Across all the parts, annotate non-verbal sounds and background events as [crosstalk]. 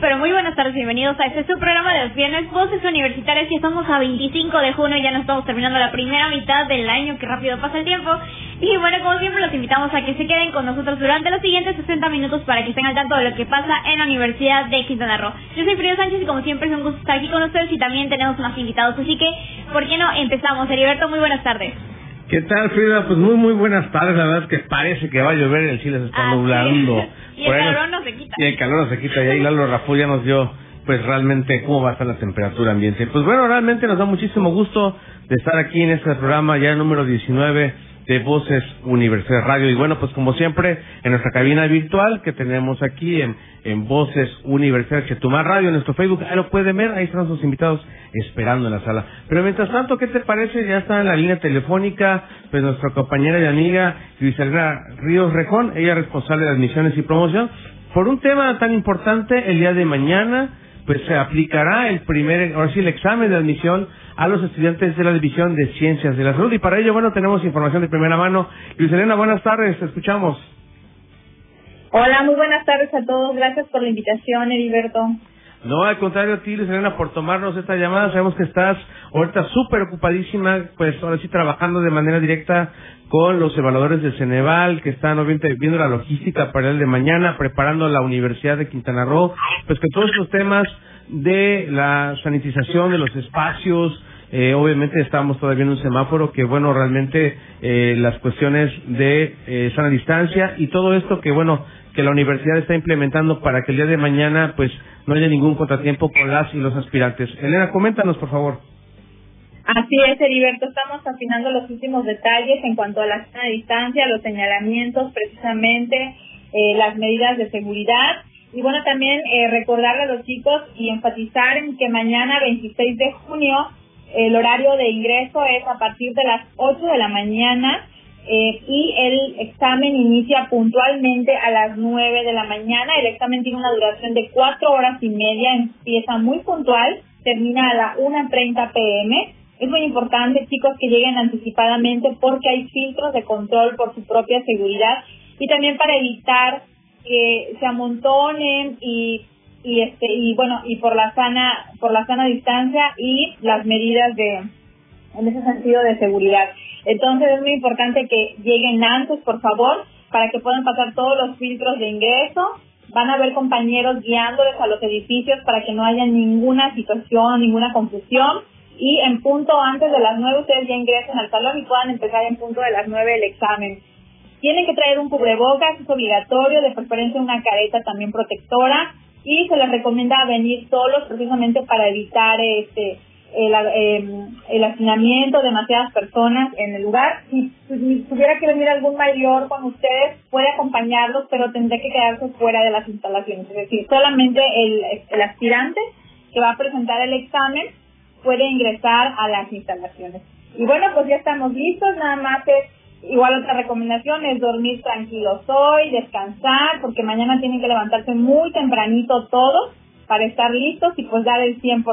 Pero muy buenas tardes, bienvenidos a este su programa de los viernes, Voces Universitarias, y estamos a 25 de junio, ya nos estamos terminando la primera mitad del año, que rápido pasa el tiempo. Y bueno, como siempre, los invitamos a que se queden con nosotros durante los siguientes 60 minutos para que estén al tanto de lo que pasa en la Universidad de Quintana Roo. Yo soy Frida Sánchez y como siempre es un gusto estar aquí con ustedes y también tenemos más invitados, así que, ¿por qué no empezamos? Heriberto, muy buenas tardes. ¿Qué tal, Frida? Pues muy, muy buenas tardes. La verdad es que parece que va a llover, el cielo se está Ah, sí. [laughs] Y el calor nos- no se quita. Y el calor no se quita. Y ahí Lalo Raful ya nos dio, pues realmente, cómo va a estar la temperatura ambiente. Pues bueno, realmente nos da muchísimo gusto de estar aquí en este programa, ya el número 19 de Voces Universidad Radio. Y bueno, pues como siempre, en nuestra cabina virtual que tenemos aquí en, en Voces Universidad Chetumal Radio, en nuestro Facebook, ahí lo pueden ver, ahí están sus invitados esperando en la sala. Pero mientras tanto, ¿qué te parece? Ya está en la línea telefónica, pues nuestra compañera y amiga Luisalena Ríos Rejón, ella es responsable de admisiones y promoción. Por un tema tan importante, el día de mañana, pues se aplicará el primer, ahora sí, el examen de admisión a los estudiantes de la División de Ciencias de la Salud. Y para ello, bueno, tenemos información de primera mano. Luis Elena, buenas tardes, te escuchamos. Hola, muy buenas tardes a todos. Gracias por la invitación, Heriberto. No, al contrario a ti, Luis Elena, por tomarnos esta llamada. Sabemos que estás ahorita súper ocupadísima, pues ahora sí trabajando de manera directa con los evaluadores del Ceneval, que están obviamente viendo la logística para el de mañana, preparando la Universidad de Quintana Roo, pues que todos los temas de la sanitización de los espacios, eh, obviamente estamos todavía en un semáforo que, bueno, realmente eh, las cuestiones de eh, sana distancia y todo esto que, bueno, que la universidad está implementando para que el día de mañana, pues, no haya ningún contratiempo con las y los aspirantes. Elena, coméntanos, por favor. Así es, Heriberto. Estamos afinando los últimos detalles en cuanto a la sana distancia, los señalamientos, precisamente, eh, las medidas de seguridad. Y bueno, también eh, recordarle a los chicos y enfatizar en que mañana, 26 de junio, el horario de ingreso es a partir de las 8 de la mañana eh, y el examen inicia puntualmente a las 9 de la mañana. El examen tiene una duración de 4 horas y media, empieza muy puntual, termina a la 1.30 pm. Es muy importante, chicos, que lleguen anticipadamente porque hay filtros de control por su propia seguridad y también para evitar que se amontonen y y este y bueno y por la sana por la sana distancia y las medidas de en ese sentido de seguridad. Entonces es muy importante que lleguen antes por favor para que puedan pasar todos los filtros de ingreso. Van a haber compañeros guiándoles a los edificios para que no haya ninguna situación ninguna confusión. Y en punto antes de las nueve ustedes ya ingresen al salón y puedan empezar en punto de las nueve el examen. Tienen que traer un cubrebocas, es obligatorio, de preferencia una careta también protectora y se les recomienda venir solos precisamente para evitar este el, eh, el hacinamiento de demasiadas personas en el lugar. Si, si tuviera que venir algún mayor con ustedes, puede acompañarlos, pero tendrá que quedarse fuera de las instalaciones. Es decir, solamente el aspirante que va a presentar el examen puede ingresar a las instalaciones. Y bueno, pues ya estamos listos, nada más es Igual otra recomendación es dormir tranquilos hoy, descansar, porque mañana tienen que levantarse muy tempranito todos para estar listos y pues dar el 100%.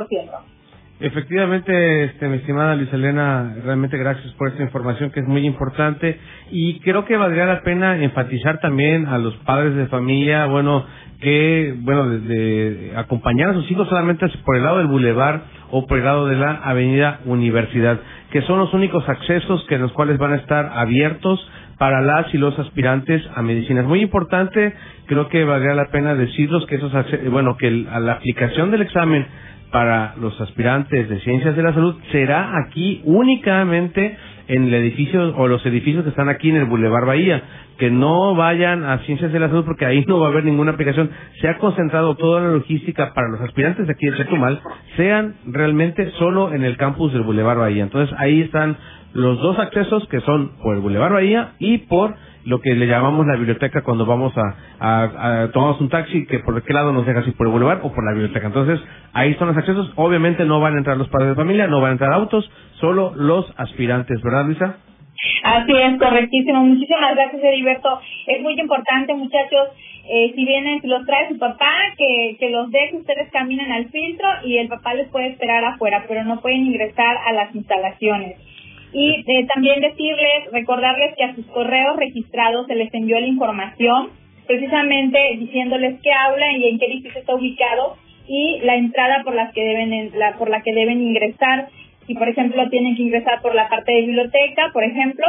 Efectivamente, este, mi estimada Luis Elena, realmente gracias por esta información que es muy importante y creo que valdría la pena enfatizar también a los padres de familia, bueno, que, bueno, de, de acompañar a sus hijos solamente por el lado del bulevar o por el lado de la avenida Universidad, que son los únicos accesos que los cuales van a estar abiertos para las y los aspirantes a medicina. Es muy importante, creo que valdría la pena decirlos que esos, bueno, que el- a la aplicación del examen para los aspirantes de ciencias de la salud será aquí únicamente en el edificio o los edificios que están aquí en el Boulevard Bahía, que no vayan a ciencias de la salud porque ahí no va a haber ninguna aplicación. Se ha concentrado toda la logística para los aspirantes de aquí de Chetumal, sean realmente solo en el campus del Boulevard Bahía. Entonces ahí están los dos accesos que son por el Boulevard Bahía y por lo que le llamamos la biblioteca cuando vamos a, a, tomamos un taxi, que por qué lado nos deja, si por el boulevard o por la biblioteca. Entonces, ahí están los accesos. Obviamente no van a entrar los padres de familia, no van a entrar autos, solo los aspirantes, ¿verdad, Luisa? Así es, correctísimo. Muchísimas gracias, Heriberto. Es muy importante, muchachos, eh, si vienen, los trae su papá, que, que los deje, ustedes caminen al filtro y el papá les puede esperar afuera, pero no pueden ingresar a las instalaciones. Y eh, también decirles, recordarles que a sus correos registrados se les envió la información, precisamente diciéndoles qué aula y en qué edificio está ubicado y la entrada por las que deben la, por la que deben ingresar. Si por ejemplo tienen que ingresar por la parte de biblioteca, por ejemplo,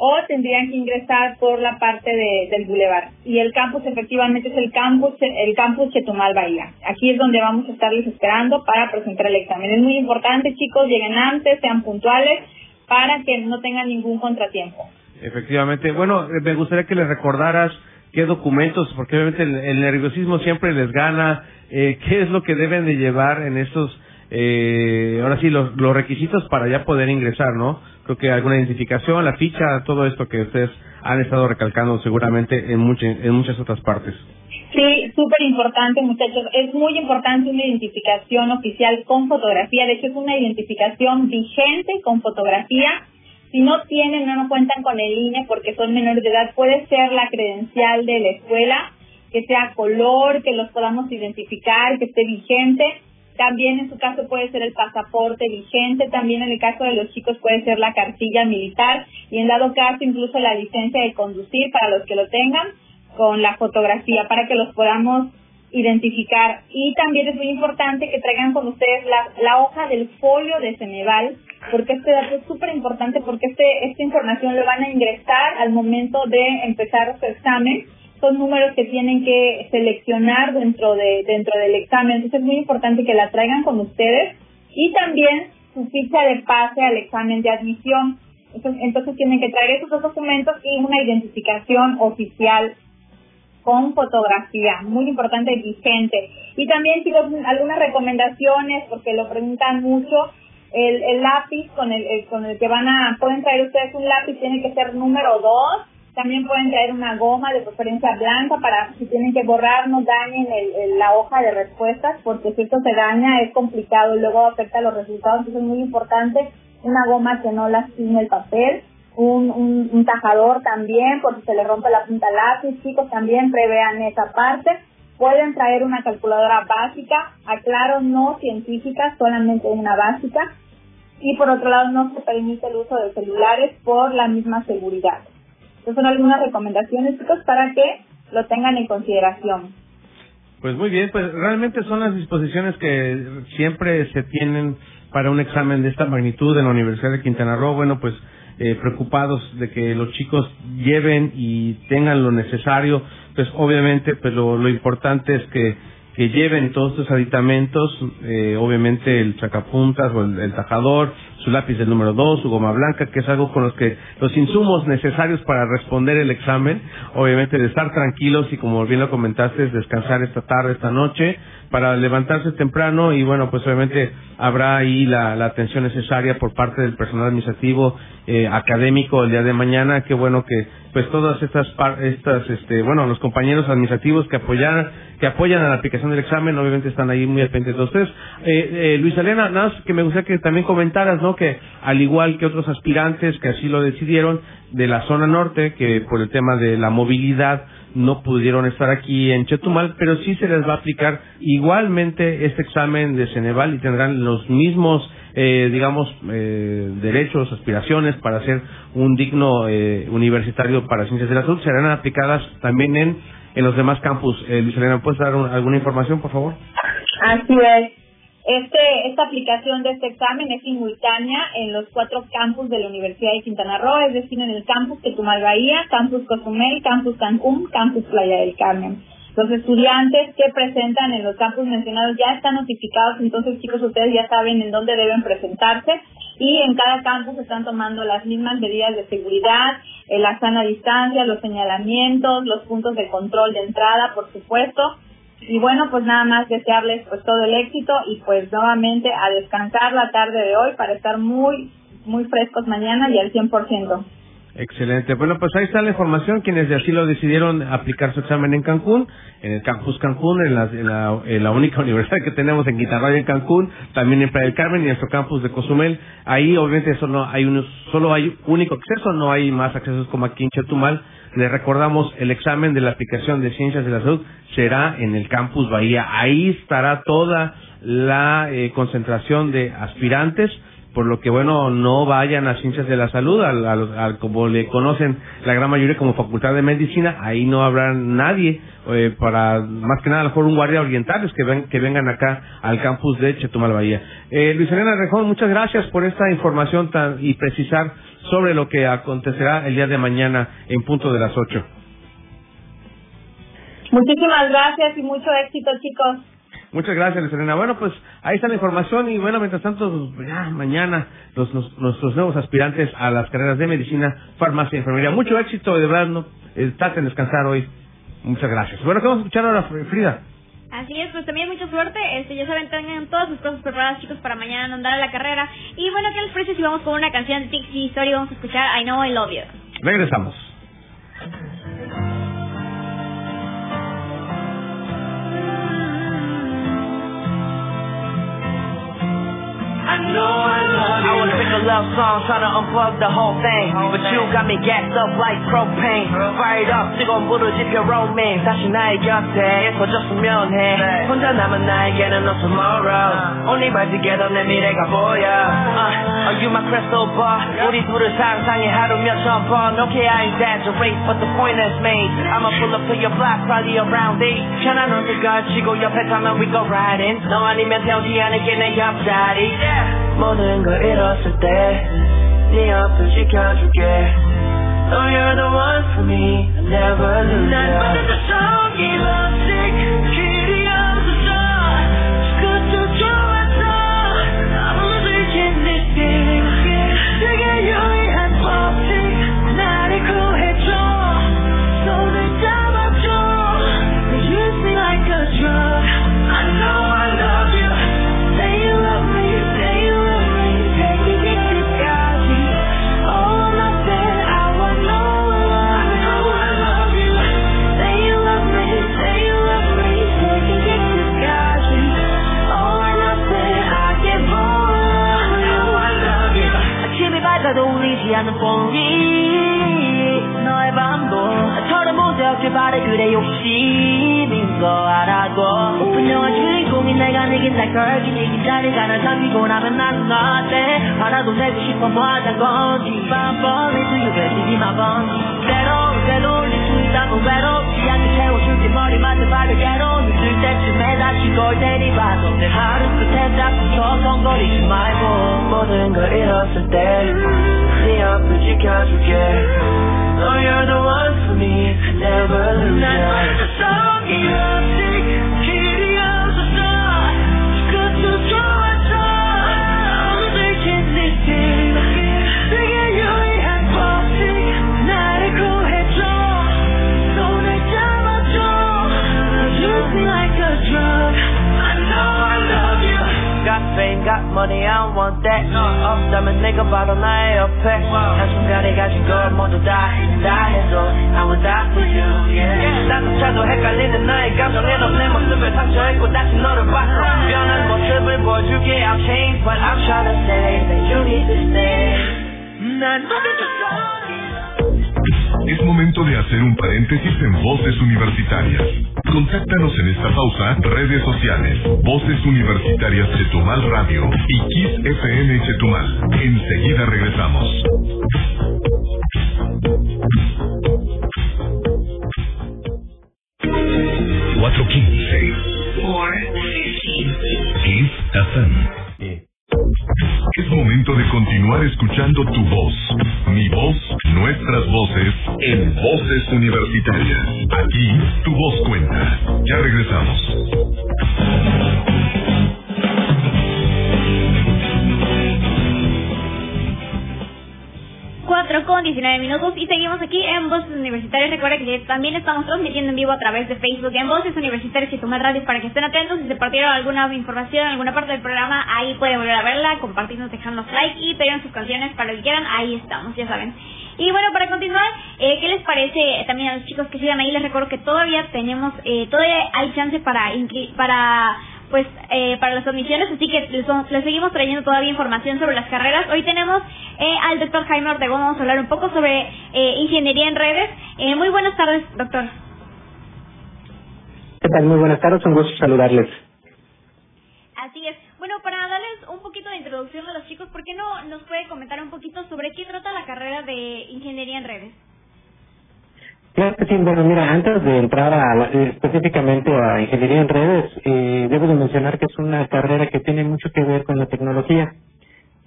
o tendrían que ingresar por la parte de, del bulevar. Y el campus efectivamente es el campus, el campus Chetumal Bahía. Aquí es donde vamos a estarles esperando para presentar el examen. Es muy importante, chicos, lleguen antes, sean puntuales para que no tengan ningún contratiempo. Efectivamente. Bueno, eh, me gustaría que les recordaras qué documentos, porque obviamente el, nerviosismo siempre les gana, eh, qué es lo que deben de llevar en estos, eh, ahora sí, los, los requisitos para ya poder ingresar, ¿no? Creo que alguna identificación, la ficha, todo esto que ustedes han estado recalcando seguramente en, muchas en muchas otras partes. Sí, súper importante, muchachos. Es muy importante una identificación oficial con fotografía. De hecho, es una identificación vigente con fotografía. Si no tienen, no cuentan con el INE porque son menores de edad, puede ser la credencial de la escuela, que sea color, que los podamos identificar, que esté vigente. También en su caso puede ser el pasaporte vigente, también en el caso de los chicos puede ser la cartilla militar y en dado caso incluso la licencia de conducir para los que lo tengan con la fotografía para que los podamos identificar. Y también es muy importante que traigan con ustedes la, la hoja del folio de Ceneval, porque este dato es súper importante porque este, esta información lo van a ingresar al momento de empezar su examen. Son números que tienen que seleccionar dentro, de, dentro del examen. Entonces es muy importante que la traigan con ustedes. Y también su ficha de pase al examen de admisión. Entonces, entonces tienen que traer esos dos documentos y una identificación oficial con fotografía, muy importante vigente. Y también chicos, algunas recomendaciones, porque lo preguntan mucho, el, el lápiz con el, con el que van a, pueden traer ustedes un lápiz, tiene que ser número 2, también pueden traer una goma de preferencia blanca para si tienen que borrar no dañen el, la hoja de respuestas, porque si esto se daña es complicado y luego afecta los resultados, entonces es muy importante una goma que no lastime el papel un, un, tajador también, por si se le rompe la punta lápiz, chicos, también prevean esa parte. Pueden traer una calculadora básica, aclaro, no científica, solamente una básica. Y por otro lado, no se permite el uso de celulares por la misma seguridad. Estas son algunas recomendaciones, para que lo tengan en consideración. Pues muy bien, pues realmente son las disposiciones que siempre se tienen para un examen de esta magnitud en la Universidad de Quintana Roo. Bueno, pues eh, preocupados de que los chicos lleven y tengan lo necesario, pues obviamente pues lo importante es que, que lleven todos estos aditamentos, eh, obviamente el chacapuntas o el, tajador, su lápiz del número 2, su goma blanca, que es algo con los que los insumos necesarios para responder el examen, obviamente de estar tranquilos y como bien lo comentaste, descansar esta tarde, esta noche, para levantarse temprano y bueno, pues obviamente habrá ahí la, la atención necesaria por parte del personal administrativo eh, académico el día de mañana. Qué bueno que pues todas estas estas este bueno los compañeros administrativos que apoyan que apoyan a la aplicación del examen obviamente están ahí muy pendiente de ustedes. Eh, eh, Luis Elena, nada más que me gustaría que también comentaras, ¿no? Que al igual que otros aspirantes que así lo decidieron de la zona norte, que por el tema de la movilidad no pudieron estar aquí en Chetumal, pero sí se les va a aplicar igualmente este examen de Ceneval y tendrán los mismos, eh, digamos, eh, derechos, aspiraciones para ser un digno eh, universitario para ciencias de la salud. Serán aplicadas también en, en los demás campus. Eh, Luis Elena, ¿puedes dar alguna información, por favor? Así es. Este, esta aplicación de este examen es simultánea en los cuatro campus de la Universidad de Quintana Roo, es decir, en el campus Quetumal Bahía, campus Cozumel, campus Cancún, campus Playa del Carmen. Los estudiantes que presentan en los campus mencionados ya están notificados, entonces chicos, ustedes ya saben en dónde deben presentarse y en cada campus están tomando las mismas medidas de seguridad, eh, la sana distancia, los señalamientos, los puntos de control de entrada, por supuesto, y bueno, pues nada más desearles pues todo el éxito y pues nuevamente a descansar la tarde de hoy para estar muy, muy frescos mañana y al 100%. Excelente. Bueno, pues ahí está la información. Quienes de así lo decidieron aplicar su examen en Cancún, en el Campus Cancún, en la, única [laughs] universidad que tenemos en Guitarraya en Cancún, también en Playa del Carmen y en nuestro campus de Cozumel. Ahí obviamente eso no hay uno, solo hay único acceso, no hay más accesos como aquí en Chetumal. Le recordamos el examen de la aplicación de Ciencias de la Salud será en el Campus Bahía. Ahí estará toda la eh, concentración de aspirantes por lo que bueno no vayan a ciencias de la salud al, como le conocen la gran mayoría como facultad de medicina ahí no habrá nadie eh, para más que nada a lo mejor un guardia oriental que ven, que vengan acá al campus de Chetumal Bahía. Eh, Luis Elena Rejón muchas gracias por esta información tan y precisar sobre lo que acontecerá el día de mañana en punto de las ocho. Muchísimas gracias y mucho éxito chicos Muchas gracias, Elena. Bueno, pues ahí está la información y bueno, mientras tanto, ya mañana los, nuestros nuevos aspirantes a las carreras de medicina, farmacia y enfermería. Mucho éxito, de verdad, no, eh, traten de descansar hoy. Muchas gracias. Bueno, ¿qué vamos a escuchar ahora, Frida? Así es, pues también mucha suerte. Este, ya saben, tengan todas sus cosas preparadas, chicos, para mañana andar a la carrera. Y bueno, ¿qué les parece si vamos con una canción de Tixi Story? Vamos a escuchar I Know I Love You. Regresamos. no a love song trying to unplug the whole thing But you got me gassed up like propane Fired up 뜨거운 불을 지펴 romance 다시 나의 곁에 터졌으면 해 혼자 남은 나에게는 no tomorrow Only by together 내 미래가 보여 uh, Are you my crystal ball 우리 둘을 상상해 하루 몇천 번 Okay I exaggerate but the point is made I'ma pull up to your block probably around 8 편한 언제가 지고 옆에 타면 we go riding 너 아니면 태우지 않을게 내 옆자리 모든 걸 잃었을 때네 옆을 지켜줄게 Oh you're the one for me I never lose 난 받은 성이 lovesick 울리지 않는 뽕이 너의 반복 처럼 무대없길 바래 그래 욕심인 거 알아도 오픈 영화 주인공인 내가 내긴 날 걸긴 이긴 자리 가나 잠기고 나면 난 너한테 하나도 내고 싶어 뭐 하던 건지 뻔뻔히 수유해지지 마번 때로 때로 올릴 수 있다면 외롭지 않게 채워줄게. 머리맡에 바르게로 늦을 때쯤에 다시 걸 데리봐도 내 하루 끝에 자꾸 서성거리지 말고 모든 걸 잃었을 때 but you can't forget. No, you're the one for me. Never lose. That's why I you. money, I don't want that 없다면 내가 바로 나의 옆에 한순간에 가진 걸 모두 다, 다 해줘 I will die for you, yeah 나조차도 헷갈리는 나의 감정에 넌내 모습을 상처했고 다시 너를 봤어 변한 모습을 보여줄게 I'll change but I'm trying to say that you need to stay 난 모르겠어 Es momento de hacer un paréntesis en Voces Universitarias. Contáctanos en esta pausa, redes sociales, Voces Universitarias Chetumal Radio y Kiss FM Chetumal. Enseguida regresamos. Es momento de continuar escuchando tu voz, voces, en Voces Universitarias. Aquí tu voz cuenta. Ya regresamos. Cuatro con 19 minutos y seguimos aquí en Voces Universitarias. Recuerda que también estamos transmitiendo en vivo a través de Facebook en Voces Universitarias y Tomar Radio para que estén atentos. Si se perdieron alguna información alguna parte del programa, ahí pueden volver a verla, compartirnos, dejarnos like y pedir sus canciones para lo que quieran. Ahí estamos, ya saben. Y bueno, para continuar, eh, ¿qué les parece también a los chicos que sigan ahí? Les recuerdo que todavía tenemos, eh, todavía hay chance para, para pues eh, para las admisiones, así que les, seguimos trayendo todavía información sobre las carreras. Hoy tenemos eh, al doctor Jaime Ortegón, vamos a hablar un poco sobre eh, ingeniería en redes. Eh, muy buenas tardes, doctor. ¿Qué tal? Muy buenas tardes, un gusto saludarles. Así es. Para darles un poquito de introducción a los chicos, ¿por qué no nos puede comentar un poquito sobre qué trata la carrera de ingeniería en redes? Claro que sí, bueno, mira, antes de entrar a, específicamente a ingeniería en redes, eh, debo de mencionar que es una carrera que tiene mucho que ver con la tecnología.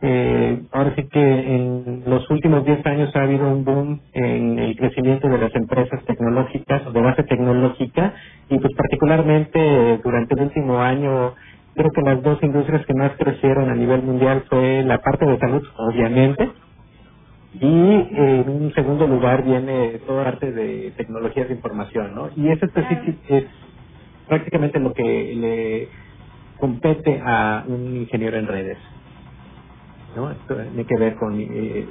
Eh, ahora sí que en los últimos 10 años ha habido un boom en el crecimiento de las empresas tecnológicas de base tecnológica y pues particularmente durante el último año creo que las dos industrias que más crecieron a nivel mundial fue la parte de salud, obviamente, y en un segundo lugar viene toda parte de tecnologías de información, ¿no? Y eso es prácticamente lo que le compete a un ingeniero en redes, ¿no? Esto tiene que ver con eh,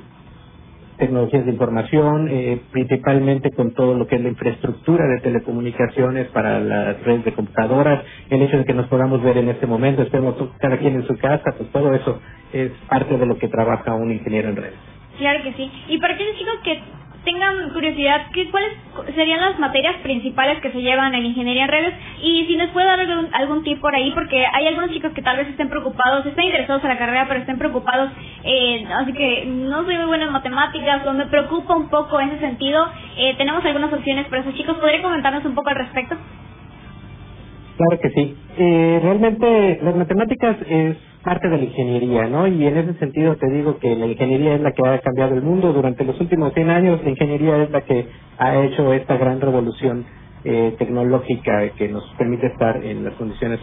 tecnologías de información, eh, principalmente con todo lo que es la infraestructura de telecomunicaciones para las redes de computadoras, el hecho de que nos podamos ver en este momento, estemos cada quien en su casa, pues todo eso es parte de lo que trabaja un ingeniero en redes. Claro que sí. Y para aquellos chicos que tengan curiosidad, ¿qué, ¿cuáles serían las materias principales que se llevan en ingeniería en redes? Y si nos puede dar algún, algún tip por ahí, porque hay algunos chicos que tal vez estén preocupados, estén interesados en la carrera, pero estén preocupados, eh, así que no soy muy buena en matemáticas o me preocupa un poco en ese sentido. Eh, tenemos algunas opciones para esos chicos. ¿Podría comentarnos un poco al respecto? Claro que sí. Eh, realmente las matemáticas es parte de la ingeniería, ¿no? Y en ese sentido te digo que la ingeniería es la que ha cambiado el mundo. Durante los últimos 100 años la ingeniería es la que ha hecho esta gran revolución eh, tecnológica que nos permite estar en las condiciones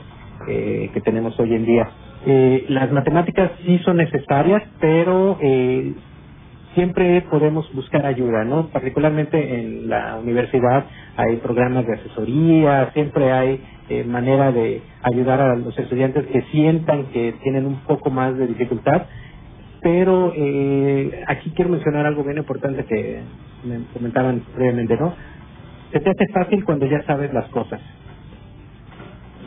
eh, que tenemos hoy en día. Eh, las matemáticas sí son necesarias, pero eh, siempre podemos buscar ayuda, ¿no? Particularmente en la universidad hay programas de asesoría, siempre hay eh, manera de ayudar a los estudiantes que sientan que tienen un poco más de dificultad. Pero eh, aquí quiero mencionar algo bien importante que me comentaban previamente, ¿no? Se te hace fácil cuando ya sabes las cosas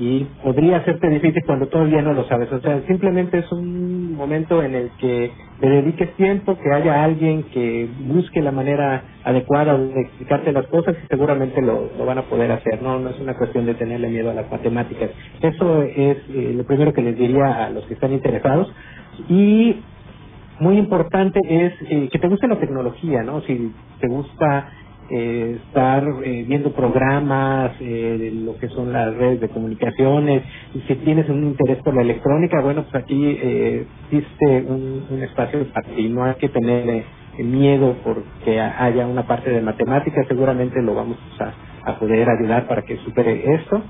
y podría hacerte difícil cuando todavía no lo sabes. O sea, simplemente es un momento en el que te dediques tiempo, que haya alguien que busque la manera adecuada de explicarte las cosas y seguramente lo, van a poder hacer. No, no es una cuestión de tenerle miedo a las matemáticas. Eso es eh, lo primero que les diría a los que están interesados. Y muy importante es eh, que te guste la tecnología, ¿no? Si te gusta eh, estar eh, viendo programas, eh, lo que son las redes de comunicaciones, y si tienes un interés por la electrónica, bueno, pues aquí eh, existe un, espacio para ti, no hay que tener eh, miedo porque haya una parte de matemáticas, seguramente lo vamos a, a poder ayudar para que supere esto.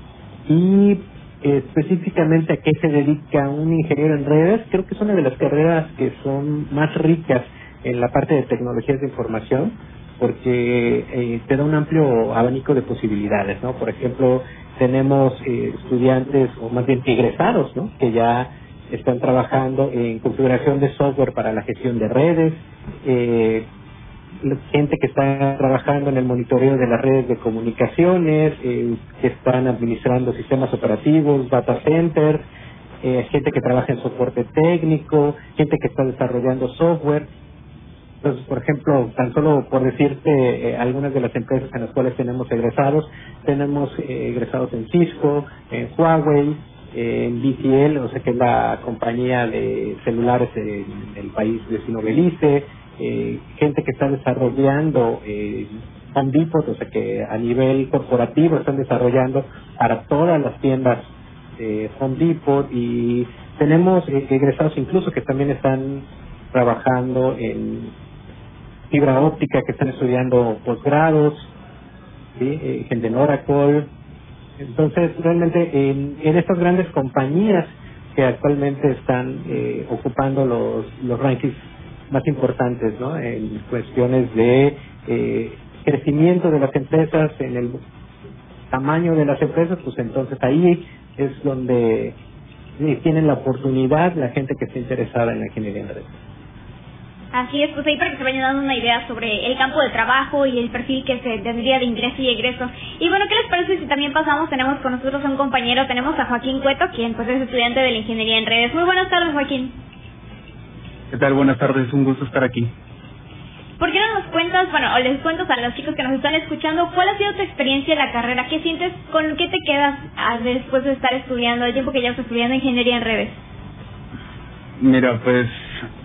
Y específicamente a qué se dedica un ingeniero en redes, creo que es una de las carreras que son más ricas en la parte de tecnologías de información porque eh, te da un amplio abanico de posibilidades, ¿no? Por ejemplo, tenemos eh, estudiantes, o más bien egresados, ¿no? Que ya están trabajando en configuración de software para la gestión de redes, eh, gente que está trabajando en el monitoreo de las redes de comunicaciones, eh, que están administrando sistemas operativos, data center, eh, gente que trabaja en soporte técnico, gente que está desarrollando software. Entonces, por ejemplo, tan solo por decirte eh, algunas de las empresas en las cuales tenemos egresados, tenemos eh, egresados en Cisco, en Huawei, eh, en BTL, o sea que es la compañía de celulares en el país vecino Belice, eh, gente que está desarrollando eh, Home Depot, o sea que a nivel corporativo están desarrollando para todas las tiendas eh, Home Depot y tenemos eh, egresados incluso que también están trabajando en fibra óptica que están estudiando posgrados, ¿sí? eh, gente en Oracle. Entonces, realmente en, estas grandes compañías que actualmente están eh, ocupando los, los rankings más importantes, ¿no? En cuestiones de eh, crecimiento de las empresas, en el tamaño de las empresas, pues entonces ahí es donde sí, tienen la oportunidad la gente que está interesada en la ingeniería en red. Así es, pues ahí para que se vayan dando una idea sobre el campo de trabajo y el perfil que se tendría de ingreso y egreso. Y bueno, ¿qué les parece si también pasamos? Tenemos con nosotros a un compañero, tenemos a Joaquín Cueto, quien pues es estudiante de la Ingeniería en Redes. Muy buenas tardes, Joaquín. ¿Qué tal? Buenas tardes, un gusto estar aquí. ¿Por qué no nos cuentas, bueno, o les cuentas a los chicos que nos están escuchando, cuál ha sido tu experiencia en la carrera? ¿Qué sientes, con qué te quedas ah, después de estar estudiando, el tiempo que llevas estudiando Ingeniería en Redes? Mira, pues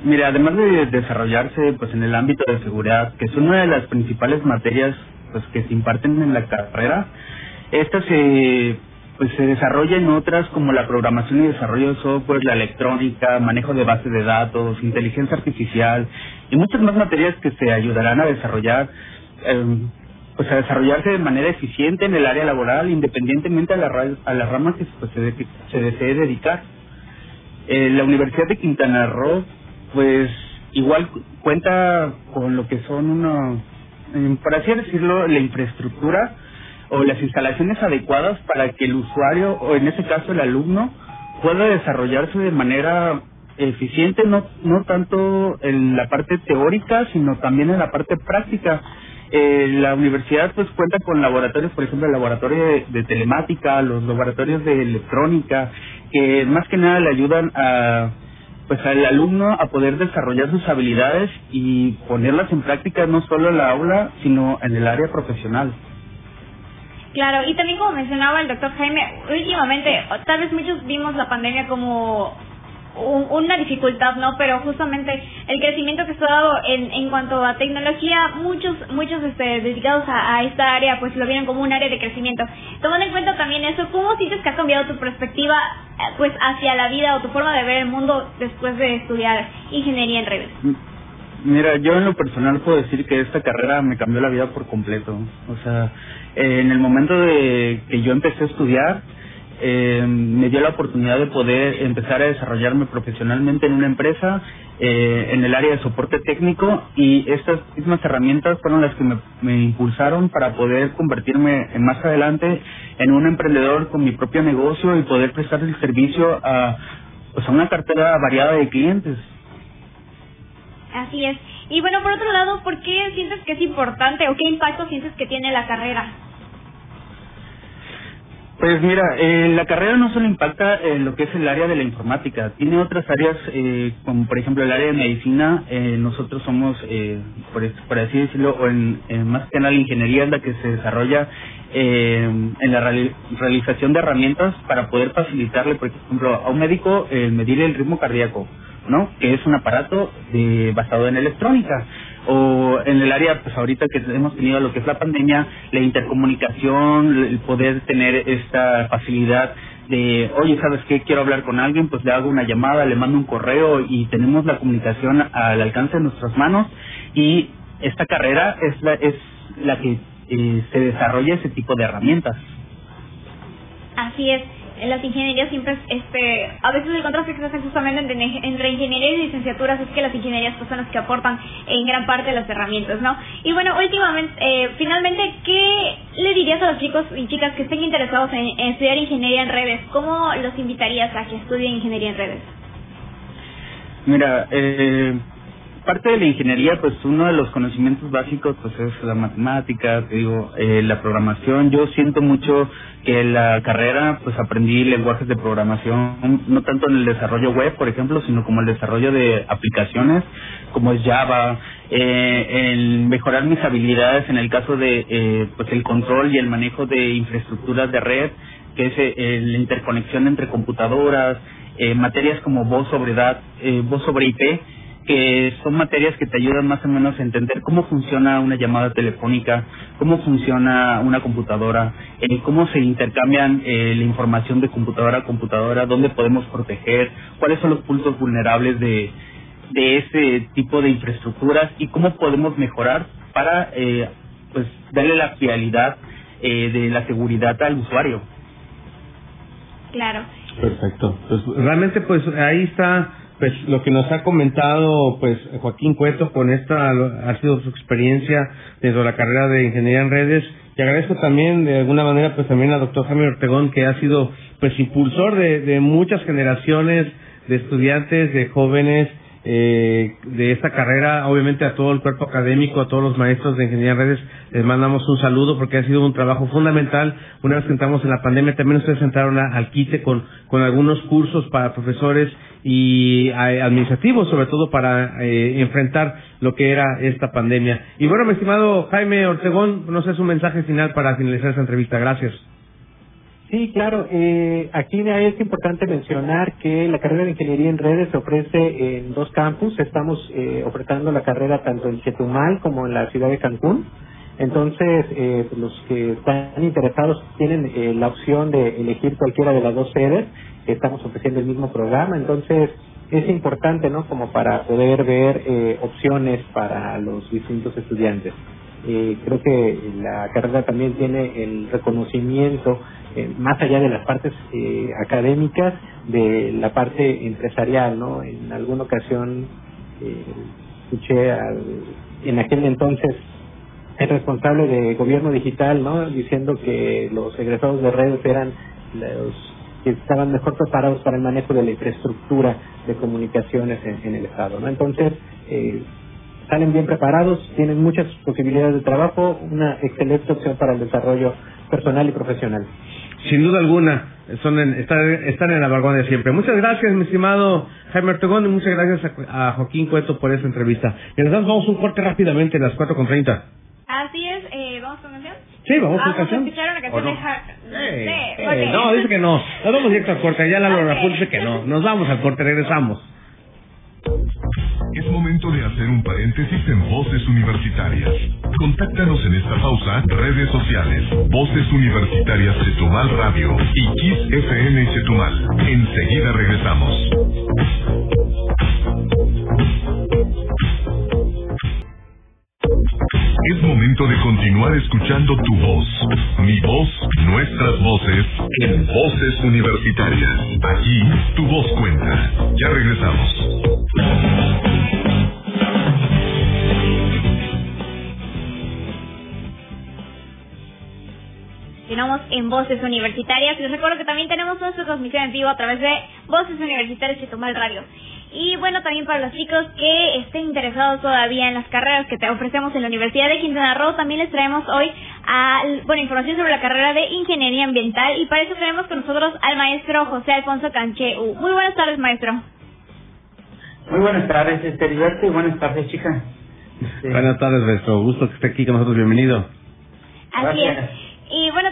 Mira, además de desarrollarse pues en el ámbito de seguridad, que es una de las principales materias pues que se imparten en la carrera, esta se pues se desarrolla en otras como la programación y desarrollo de software, la electrónica, manejo de bases de datos, inteligencia artificial y muchas más materias que se ayudarán a desarrollar em, pues a desarrollarse de manera eficiente en el área laboral independientemente a la, a la rama que pues, se, se desee dedicar. Eh, la Universidad de Quintana Roo pues igual cuenta con lo que son uno, eh, por así decirlo, la infraestructura o las instalaciones adecuadas para que el usuario o en ese caso el alumno pueda desarrollarse de manera eficiente no no tanto en la parte teórica sino también en la parte práctica. Eh, la universidad pues cuenta con laboratorios por ejemplo el laboratorio de, de, telemática los laboratorios de electrónica que más que nada le ayudan a pues al alumno a poder desarrollar sus habilidades y ponerlas en práctica no solo en la aula, sino en el área profesional. Claro, y también como mencionaba el doctor Jaime, últimamente, tal vez muchos vimos la pandemia como una dificultad, ¿no? Pero justamente el crecimiento que se ha dado en, en cuanto a tecnología, muchos muchos este, dedicados a, a, esta área, pues lo vieron como un área de crecimiento. Tomando en cuenta también eso, ¿cómo sientes que ha cambiado tu perspectiva eh, pues hacia la vida o tu forma de ver el mundo después de estudiar ingeniería en redes? Mira, yo en lo personal puedo decir que esta carrera me cambió la vida por completo. O sea, en el momento de que yo empecé a estudiar, eh, me dio la oportunidad de poder empezar a desarrollarme profesionalmente en una empresa eh, en el área de soporte técnico y estas mismas herramientas fueron las que me, impulsaron para poder convertirme más adelante en un emprendedor con mi propio negocio y poder prestar el servicio a, pues, a una cartera variada de clientes. Así es. Y bueno, por otro lado, ¿por qué sientes que es importante o qué impacto sientes que tiene la carrera? Pues mira, eh, la carrera no solo impacta en lo que es el área de la informática, tiene otras áreas, eh, como por ejemplo el área de medicina, eh, nosotros somos, eh, por, por, así decirlo, o en, más que nada la ingeniería es la que se desarrolla eh, en la realización de herramientas para poder facilitarle, por ejemplo, a un médico medir el ritmo cardíaco, ¿no? Que es un aparato de, basado en electrónica o en el área, pues ahorita que hemos tenido lo que es la pandemia, la intercomunicación, el poder tener esta facilidad de, oye, ¿sabes qué? Quiero hablar con alguien, pues le hago una llamada, le mando un correo y tenemos la comunicación al alcance de nuestras manos y esta carrera es la, es la que eh, se desarrolla ese tipo de herramientas. Así es en las ingenierías siempre, este, a veces el contraste que se hace justamente entre, entre ingeniería y licenciaturas es que las ingenierías pues, son las que aportan en gran parte las herramientas, ¿no? Y bueno, últimamente, eh, finalmente, ¿qué le dirías a los chicos y chicas que estén interesados en, en estudiar ingeniería en redes? ¿Cómo los invitarías a que estudien ingeniería en redes? Mira, eh, parte de la ingeniería, pues uno de los conocimientos básicos pues es la matemática, te digo, eh, la programación. Yo siento mucho que en la carrera pues aprendí lenguajes de programación, no tanto en el desarrollo web, por ejemplo, sino como el desarrollo de aplicaciones, como es Java, eh, el mejorar mis habilidades en el caso de eh, pues el control y el manejo de infraestructuras de red, que es eh, la interconexión entre computadoras, eh, materias como voz sobre, dat, eh, voz sobre IP, que son materias que te ayudan más o menos a entender cómo funciona una llamada telefónica, cómo funciona una computadora, eh, cómo se intercambian eh, la información de computadora a computadora, dónde podemos proteger, cuáles son los puntos vulnerables de, de ese tipo de infraestructuras y cómo podemos mejorar para eh, pues darle la fiabilidad eh, de la seguridad al usuario. Claro. Perfecto. Pues realmente pues ahí está pues lo que nos ha comentado pues Joaquín Cueto con esta ha sido su experiencia dentro de la carrera de ingeniería en redes y agradezco también de alguna manera pues también al doctor Jaime Ortegón que ha sido pues impulsor de, muchas generaciones de estudiantes de jóvenes eh, de esta carrera, obviamente a todo el cuerpo académico, a todos los maestros de ingeniería en redes, les mandamos un saludo porque ha sido un trabajo fundamental. Una vez que entramos en la pandemia, también ustedes entraron al quite con, con algunos cursos para profesores y eh, administrativos, sobre todo para eh, enfrentar lo que era esta pandemia. Y bueno, mi estimado Jaime Ortegón, no sé su mensaje final para finalizar esta entrevista. Gracias. Sí, claro. Eh, aquí es importante mencionar que la carrera de Ingeniería en Redes se ofrece en dos campus. Estamos eh, ofertando la carrera tanto en Chetumal como en la ciudad de Cancún. Entonces, eh, los que están interesados tienen eh, la opción de elegir cualquiera de las dos sedes. Estamos ofreciendo el mismo programa. Entonces, es importante, ¿no? Como para poder ver eh, opciones para los distintos estudiantes. Eh, creo que la carrera también tiene el reconocimiento eh, más allá de las partes eh, académicas, de la parte empresarial, ¿no? En alguna ocasión escuché al, en aquel entonces el responsable de gobierno digital, ¿no? Diciendo que los egresados de redes eran los que estaban mejor preparados para el manejo de la infraestructura de comunicaciones en, el Estado, ¿no? Entonces, eh, salen bien preparados, tienen muchas posibilidades de trabajo, una excelente opción para el desarrollo personal y profesional sin duda alguna, son en, están, en la vanguardia siempre. Muchas gracias, mi estimado Jaime Ortegón, y muchas gracias a, Joaquín Cueto por esta entrevista. Y nos vamos un corte rápidamente a las 4.30. Así es, eh, ¿vamos con canción? Sí, vamos con ah, canción. escuchar una canción no? de eh, No, dice que no. Nos vamos directo al corte. Ya la Laura okay. dice que no. Nos vamos al corte, regresamos. Es momento de hacer un paréntesis en Voces Universitarias. Contáctanos en esta pausa, redes sociales, Voces Universitarias Chetumal Radio y Kiss FM Chetumal. Enseguida regresamos. Es momento de continuar escuchando tu voz, mi voz, nuestras voces, en Voces Universitarias. Aquí, tu voz cuenta. Ya regresamos. Continuamos en Voces Universitarias. Les recuerdo que también tenemos nuestra transmisión en vivo a través de Voces Universitarias y Tomar Radio. Y bueno, también para los chicos que estén interesados todavía en las carreras que te ofrecemos en la Universidad de Quintana Roo, también les traemos hoy a, bueno, información sobre la carrera de Ingeniería Ambiental y para eso tenemos con nosotros al maestro José Alfonso Cancheu. Muy buenas tardes, maestro. Muy buenas tardes, este y buenas tardes, chica. Este... Buenas tardes, maestro. Gusto que esté aquí con nosotros. Bienvenido. Así Gracias. es. Y bueno,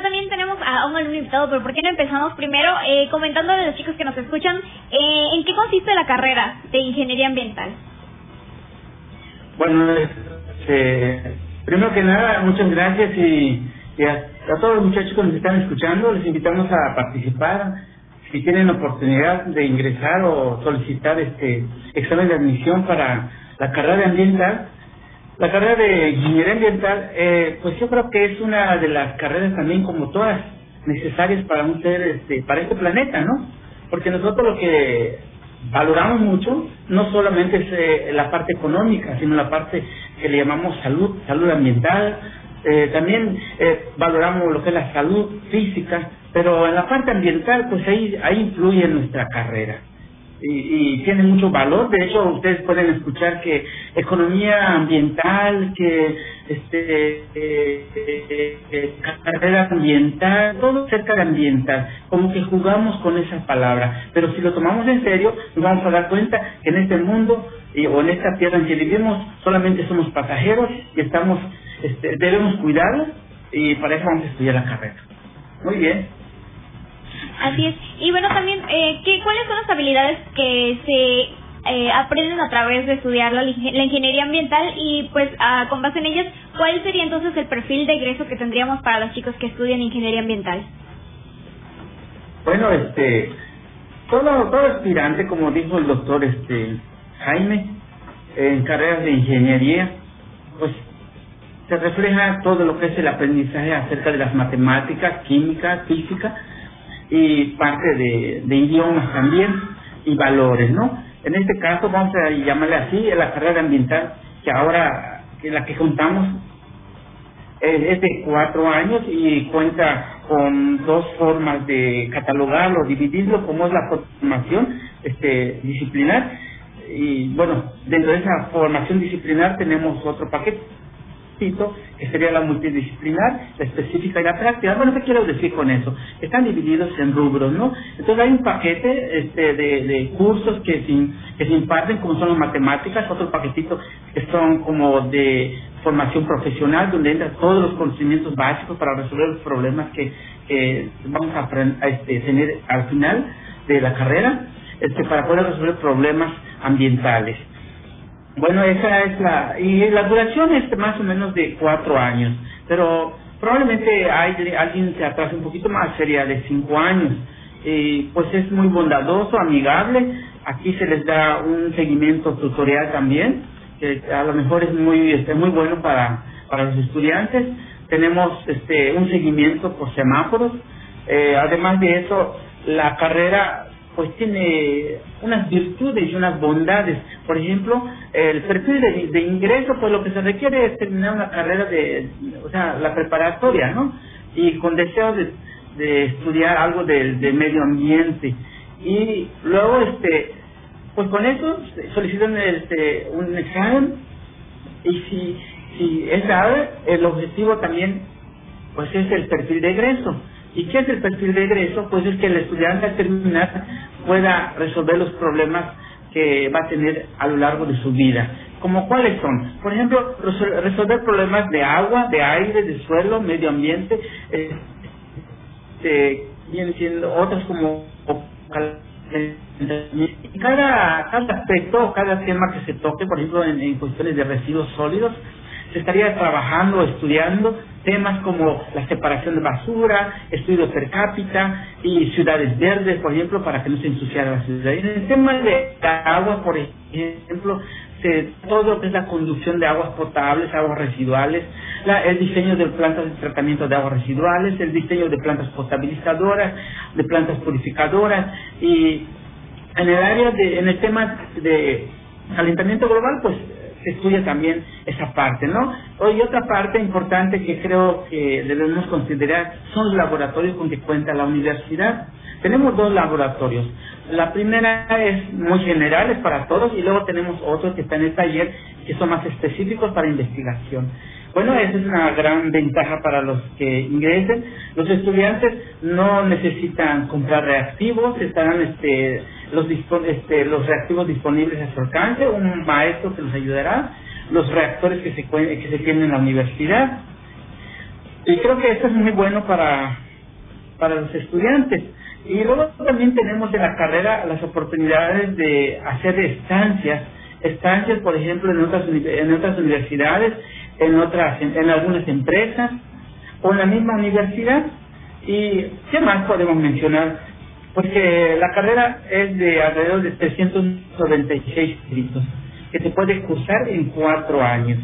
a un alumno invitado, pero ¿por qué no empezamos primero eh, comentando a los chicos que nos escuchan eh, en qué consiste la carrera de Ingeniería Ambiental? Bueno, este, primero que nada, muchas gracias y, a, todos los muchachos que nos están escuchando, les invitamos a participar. Si tienen oportunidad de ingresar o solicitar este examen de admisión para la carrera de ambiental, la carrera de ingeniería ambiental, eh, pues yo creo que es una de las carreras también como todas necesarias para un ser, este, para este planeta, ¿no? Porque nosotros lo que valoramos mucho no solamente es eh, la parte económica, sino la parte que le llamamos salud, salud ambiental, eh, también eh, valoramos lo que es la salud física, pero en la parte ambiental, pues ahí, ahí influye nuestra carrera y, y tiene mucho valor. De hecho, ustedes pueden escuchar que economía ambiental, que este eh, eh, eh, carrera ambiental, todo cerca de ambiental, como que jugamos con esa palabra. Pero si lo tomamos en serio, nos vamos a dar cuenta que en este mundo y, o en esta tierra en que vivimos solamente somos pasajeros y estamos este, debemos cuidarlo y para eso vamos a estudiar la carrera. Muy bien. Así es. Y bueno, también, eh, ¿qué, ¿cuáles son las habilidades que se eh, aprenden a través de estudiar la, la ingeniería ambiental y pues uh, con base en ellas, ¿cuál sería entonces el perfil de ingreso que tendríamos para los chicos que estudian ingeniería ambiental? Bueno, este, todo, todo aspirante, como dijo el doctor este Jaime, en carreras de ingeniería, pues se refleja todo lo que es el aprendizaje acerca de las matemáticas, química, física, y parte de, de idiomas también y valores, ¿no? En este caso vamos a llamarle así, la carrera ambiental, que ahora, la que contamos, es de cuatro años y cuenta con dos formas de catalogarlo, dividirlo, como es la formación este, disciplinar, y bueno, dentro de esa formación disciplinar tenemos otro paquete que sería la multidisciplinar, la específica y la práctica. Bueno, ¿qué quiero decir con eso? Están divididos en rubros, ¿no? Entonces hay un paquete este, de, cursos que se, imparten, como son las matemáticas, otro paquetito que son como de formación profesional, donde entran todos los conocimientos básicos para resolver los problemas que, vamos a, a este, tener al final de la carrera, este, para poder resolver problemas ambientales. Bueno, esa es la... Y la duración es más o menos de cuatro años, pero probablemente hay, alguien se atrase un poquito más, sería de cinco años. Y pues es muy bondadoso, amigable. Aquí se les da un seguimiento tutorial también, que a lo mejor es muy, este, muy bueno para, para los estudiantes. Tenemos este, un seguimiento por semáforos. Eh, además de eso, la carrera pues tiene unas virtudes y unas bondades. Por ejemplo, el perfil de, ingreso, pues lo que se requiere es terminar una carrera de, o sea, la preparatoria, ¿no? Y con deseos de, de estudiar algo del de medio ambiente. Y luego, este, pues con eso solicitan este, un examen y si, si es dado, el objetivo también, pues es el perfil de egreso ¿Y qué es el perfil de egreso? Pues es que el estudiante al terminar pueda resolver los problemas que va a tener a lo largo de su vida. ¿Como cuáles son? Por ejemplo, resolver problemas de agua, de aire, de suelo, medio ambiente, eh, siendo otros como cada, cada aspecto, cada tema que se toque, por ejemplo, en cuestiones de residuos sólidos, se estaría trabajando, estudiando temas como la separación de basura, estudios per cápita y ciudades verdes, por ejemplo, para que no se ensuciara la ciudad. En el tema de agua, por ejemplo, todo lo que es la conducción de aguas potables, aguas residuales, el diseño de plantas de tratamiento de aguas residuales, el diseño de plantas potabilizadoras, de plantas purificadoras y en el área de, en el tema de calentamiento global, pues se estudia también esa parte, ¿no? Y otra parte importante que creo que debemos considerar son los laboratorios con que cuenta la universidad. Tenemos dos laboratorios. La primera es muy general, es para todos, y luego tenemos otros que están en el taller que son más específicos para investigación. Bueno, esa es una gran ventaja para los que ingresen. Los estudiantes no necesitan comprar reactivos, estarán este, los, este, los reactivos disponibles a su alcance, un maestro que los ayudará, los reactores que se, que se tienen en la universidad. Y creo que esto es muy bueno para, para los estudiantes. Y luego también tenemos en la carrera las oportunidades de hacer estancias, estancias por ejemplo en otras, en otras universidades, en otras, en algunas empresas o en la misma universidad. ¿Y qué más podemos mencionar? Porque la carrera es de alrededor de 396 créditos que se puede cursar en cuatro años.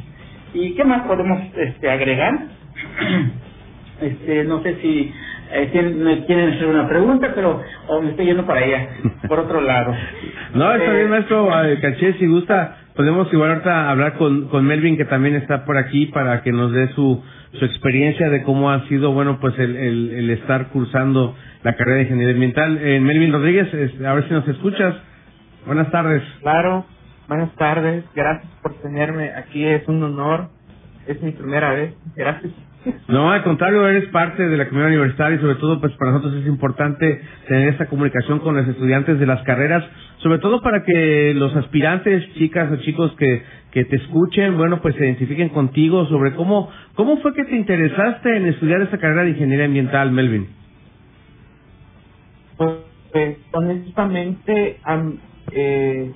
¿Y qué más podemos este, agregar? [clears throat] este, no sé si eh, me quieren hacer una pregunta, pero o me estoy yendo para allá, [laughs] por otro lado. no, está bien, eh, maestro Caché, si gusta, podemos igual ahorita hablar con, con Melvin, que también está por aquí, para que nos dé su, su experiencia de cómo ha sido, bueno, pues el, el, el estar cursando la carrera de ingeniería ambiental. Eh, Melvin Rodríguez, a ver si nos escuchas. Buenas tardes. Claro, buenas tardes. Gracias por tenerme aquí. Es un honor. Es mi primera vez. Gracias. No, al contrario, eres parte de la comunidad universitaria y sobre todo, pues para nosotros es importante tener esta comunicación con los estudiantes de las carreras, sobre todo para que los aspirantes, chicas o chicos que, que te escuchen, bueno, pues se identifiquen contigo sobre cómo, cómo fue que te interesaste en estudiar esta carrera de ingeniería ambiental, Melvin. Pues honestamente, eh,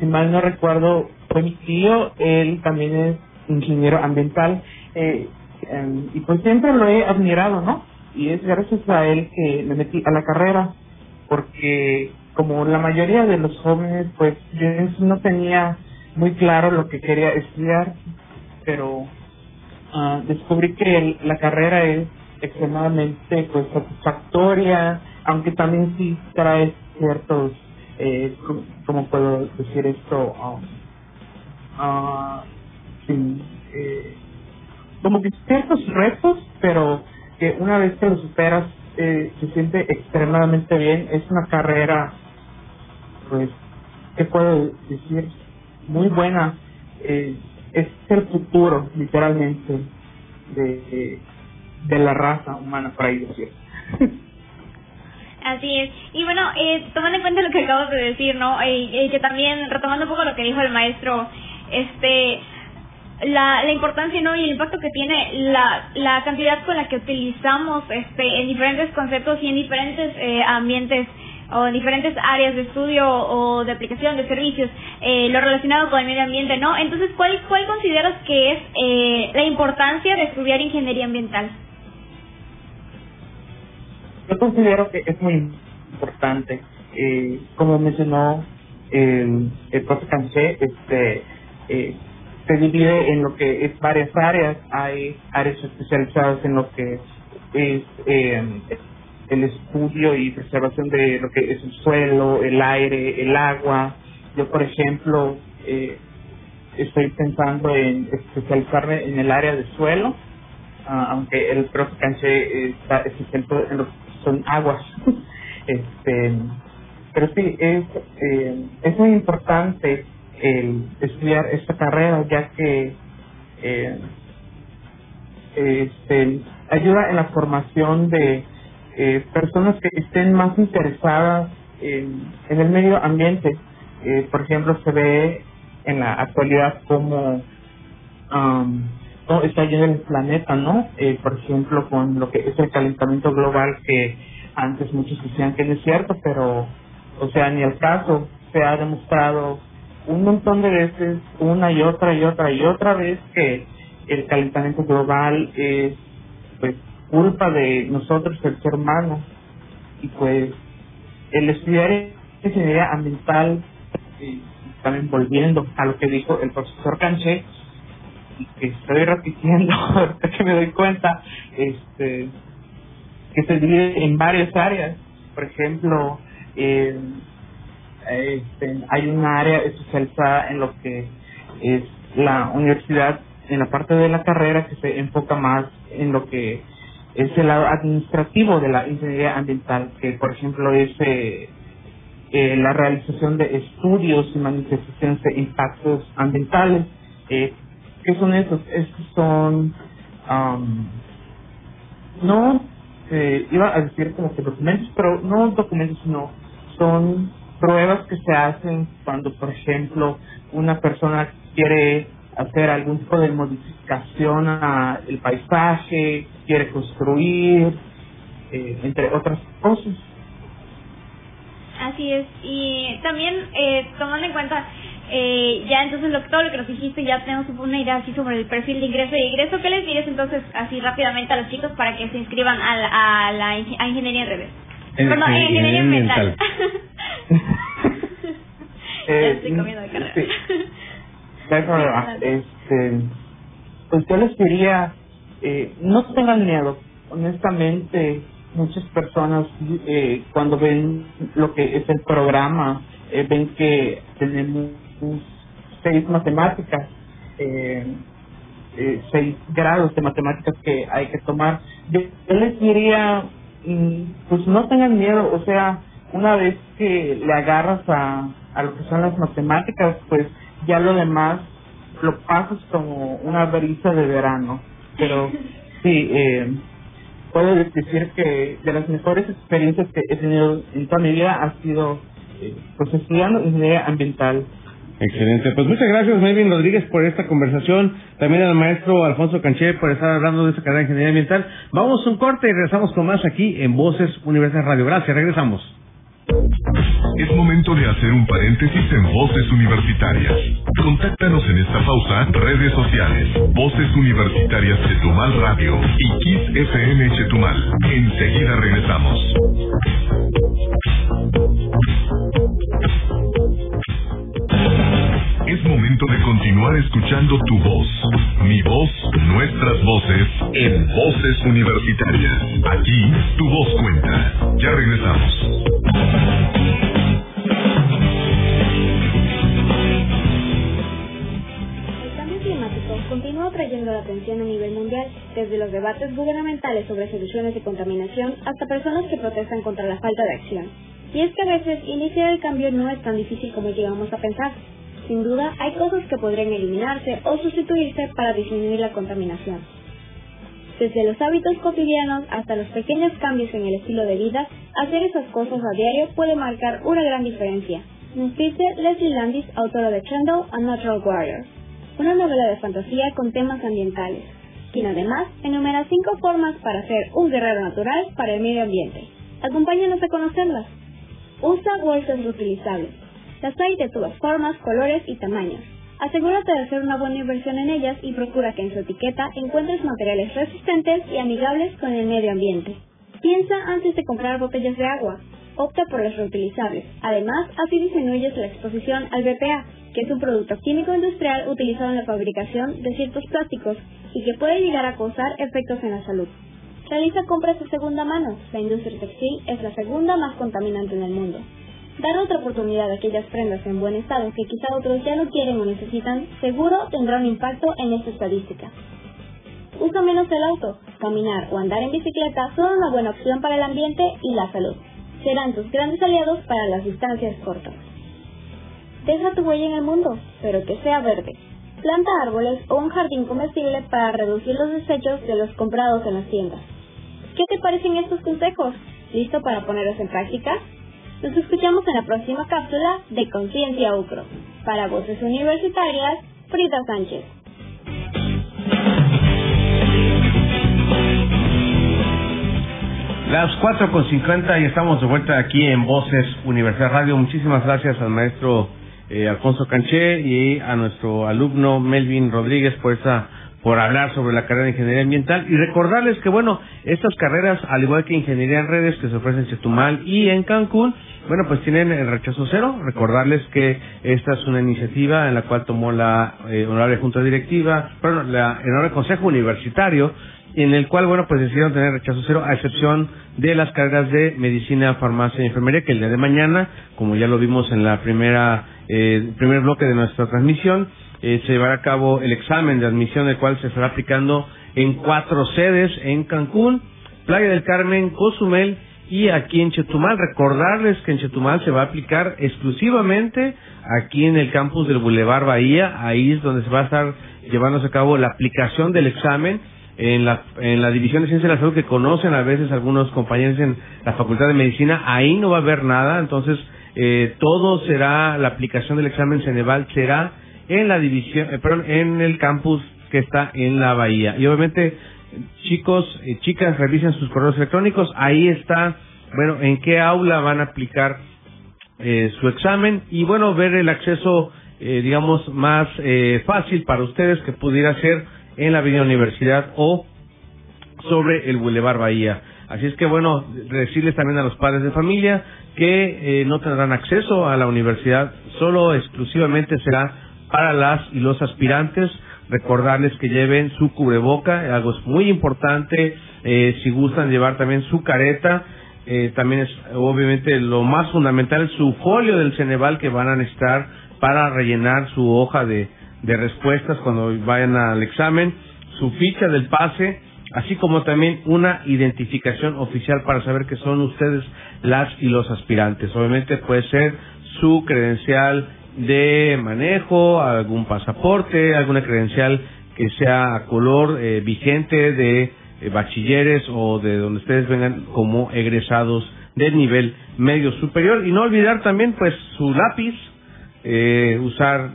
si mal no recuerdo, fue mi tío, él también es ingeniero ambiental, eh, em, y pues siempre lo he admirado, ¿no? Y es gracias a él que me metí a la carrera, porque como la mayoría de los jóvenes, pues yo no tenía muy claro lo que quería estudiar, pero ah, descubrí que la carrera es extremadamente pues satisfactoria, aunque también sí trae ciertos, eh, ¿cómo puedo decir esto? Um, uh, eh, como que ciertos retos, pero que una vez que lo superas eh, se siente extremadamente bien. Es una carrera, pues, ¿qué puedo decir? Muy buena. Eh, es el futuro, literalmente, de, la raza humana, por ahí decir. [laughs] Así es. Y bueno, eh, tomando en cuenta lo que acabas de decir, ¿no? Eh, que también, retomando un poco lo que dijo el maestro, este la, la importancia ¿no? y el impacto que tiene la, la cantidad con la que utilizamos este en diferentes conceptos y en diferentes eh, ambientes o en diferentes áreas de estudio o de aplicación de servicios eh, lo relacionado con el medio ambiente no entonces cuál cuál consideras que es eh, la importancia de estudiar ingeniería ambiental yo considero que es muy importante eh, como mencionó el, el profe Canché, este eh, se divide en lo que es varias áreas. Hay áreas especializadas en lo que es eh, el estudio y preservación de lo que es el suelo, el aire, el agua. Yo, por ejemplo, eh, estoy pensando en especializarme en el área de suelo, ah, aunque el profe Canché está especializado en lo que son aguas. [laughs] este, pero sí, es, eh, es muy importante el estudiar esta carrera ya que eh, este, ayuda en la formación de eh, personas que estén más interesadas en, en el medio ambiente. Eh, por ejemplo, se ve en la actualidad como um, está yendo el planeta, ¿no? Eh, por ejemplo, con lo que es el calentamiento global que antes muchos decían que no es cierto, pero, o sea, ni el caso se ha demostrado un montón de veces, una y otra y otra y otra vez que el calentamiento global es pues culpa de nosotros el ser humano y pues el estudiar ingeniería ambiental y también volviendo a lo que dijo el profesor Canché que estoy repitiendo [laughs] que me doy cuenta este que se divide en varias áreas por ejemplo eh, este, hay una área especializada en lo que es la universidad, en la parte de la carrera que se enfoca más en lo que es el lado administrativo de la ingeniería ambiental, que por ejemplo es eh, eh, la realización de estudios y manifestaciones de impactos ambientales. Eh, ¿Qué son esos? Estos son, um, no, eh, iba a decir como que documentos, pero no documentos, sino son pruebas que se hacen cuando, por ejemplo, una persona quiere hacer algún tipo de modificación al paisaje, quiere construir, eh, entre otras cosas. Así es, y también eh, tomando en cuenta eh, ya entonces lo, todo lo que nos dijiste, ya tenemos una idea así sobre el perfil de ingreso y egreso. ¿Qué les dirías entonces así rápidamente a los chicos para que se inscriban a la, a la a ingeniería en revés? En, Perdón, en, ingeniería ambiental. [laughs] [laughs] eh, estoy comiendo de carrera. Sí. [laughs] Este, pues yo les diría, eh, no tengan miedo. Honestamente, muchas personas eh, cuando ven lo que es el programa, eh, ven que tenemos seis matemáticas, eh, eh, seis grados de matemáticas que hay que tomar. Yo, yo les diría, mm, pues no tengan miedo, o sea, una vez que le agarras a, a lo que son las matemáticas, pues ya lo demás lo pasas como una brisa de verano. Pero sí, eh, puedo decir que de las mejores experiencias que he tenido en toda mi vida ha sido eh, pues estudiando ingeniería ambiental. Excelente. Pues muchas gracias, Melvin Rodríguez, por esta conversación. También al maestro Alfonso Canché por estar hablando de esta carrera de ingeniería ambiental. Vamos a un corte y regresamos con más aquí en Voces Universidad Radio. Gracias, regresamos. Es momento de hacer un paréntesis en Voces Universitarias. Contáctanos en esta pausa, redes sociales, Voces Universitarias Chetumal Radio y Kiss FM Chetumal. Enseguida regresamos. Momento de continuar escuchando tu voz, mi voz, nuestras voces, en Voces Universitarias. Aquí, tu voz cuenta. Ya regresamos. El cambio climático continúa trayendo la atención a nivel mundial, desde los debates gubernamentales sobre soluciones de contaminación hasta personas que protestan contra la falta de acción. Y es que a veces iniciar el cambio no es tan difícil como llegamos a pensar. Sin duda, hay cosas que podrían eliminarse o sustituirse para disminuir la contaminación. Desde los hábitos cotidianos hasta los pequeños cambios en el estilo de vida, hacer esas cosas a diario puede marcar una gran diferencia. Nos dice Leslie Landis, autora de Chandel, A Natural Warrior, una novela de fantasía con temas ambientales, quien además enumera cinco formas para ser un guerrero natural para el medio ambiente. Acompáñanos a conocerlas. Usa bolsas reutilizables. Las hay de todas formas, colores y tamaños. Asegúrate de hacer una buena inversión en ellas y procura que en su etiqueta encuentres materiales resistentes y amigables con el medio ambiente. Piensa antes de comprar botellas de agua. Opta por las reutilizables. Además, así disminuyes la exposición al BPA, que es un producto químico industrial utilizado en la fabricación de ciertos plásticos y que puede llegar a causar efectos en la salud. Realiza compras de segunda mano. La industria textil es la segunda más contaminante en el mundo. Dar otra oportunidad a aquellas prendas en buen estado que quizá otros ya no quieren o necesitan, seguro tendrá un impacto en esta estadística. Usa menos el auto, caminar o andar en bicicleta son una buena opción para el ambiente y la salud. Serán tus grandes aliados para las distancias cortas. Deja tu huella en el mundo, pero que sea verde. Planta árboles o un jardín comestible para reducir los desechos de los comprados en las tiendas. ¿Qué te parecen estos consejos? ¿Listo para ponerlos en práctica? Nos escuchamos en la próxima cápsula de Conciencia UCRO. Para Voces Universitarias, Frida Sánchez. Las 4 con 50 y estamos de vuelta aquí en Voces Universidad Radio. Muchísimas gracias al maestro eh, Alfonso Canché y a nuestro alumno Melvin Rodríguez por esa por hablar sobre la carrera de Ingeniería Ambiental y recordarles que, bueno, estas carreras, al igual que Ingeniería en Redes, que se ofrecen en Chetumal y en Cancún, bueno, pues tienen el rechazo cero. Recordarles que esta es una iniciativa en la cual tomó la eh, honorable Junta Directiva, perdón, la, el honorable Consejo Universitario, en el cual, bueno, pues decidieron tener rechazo cero, a excepción de las carreras de medicina, farmacia y enfermería, que el día de mañana, como ya lo vimos en la primera, eh, primer bloque de nuestra transmisión, eh, se llevará a cabo el examen de admisión, el cual se estará aplicando en cuatro sedes, en Cancún, Playa del Carmen, Cozumel y aquí en Chetumal. Recordarles que en Chetumal se va a aplicar exclusivamente aquí en el campus del Boulevard Bahía, ahí es donde se va a estar llevándose a cabo la aplicación del examen en la, en la División de Ciencia de la Salud que conocen a veces algunos compañeros en la Facultad de Medicina, ahí no va a haber nada, entonces eh, todo será, la aplicación del examen Ceneval será en la división, eh, perdón, en el campus que está en la Bahía. Y obviamente, chicos, y chicas, revisen sus correos electrónicos, ahí está, bueno, en qué aula van a aplicar eh, su examen y bueno, ver el acceso, eh, digamos, más eh, fácil para ustedes que pudiera ser en la Avenida Universidad o sobre el Boulevard Bahía. Así es que bueno, decirles también a los padres de familia que eh, no tendrán acceso a la universidad, solo exclusivamente será para las y los aspirantes. Recordarles que lleven su cubreboca, algo es muy importante, eh, si gustan llevar también su careta, eh, también es obviamente lo más fundamental su folio del Ceneval que van a necesitar para rellenar su hoja de, de respuestas cuando vayan al examen, su ficha del pase, así como también una identificación oficial para saber que son ustedes las y los aspirantes. Obviamente puede ser su credencial de manejo, algún pasaporte, alguna credencial que sea a color eh, vigente de eh, bachilleres o de donde ustedes vengan como egresados del nivel medio superior. Y no olvidar también pues su lápiz, eh, usar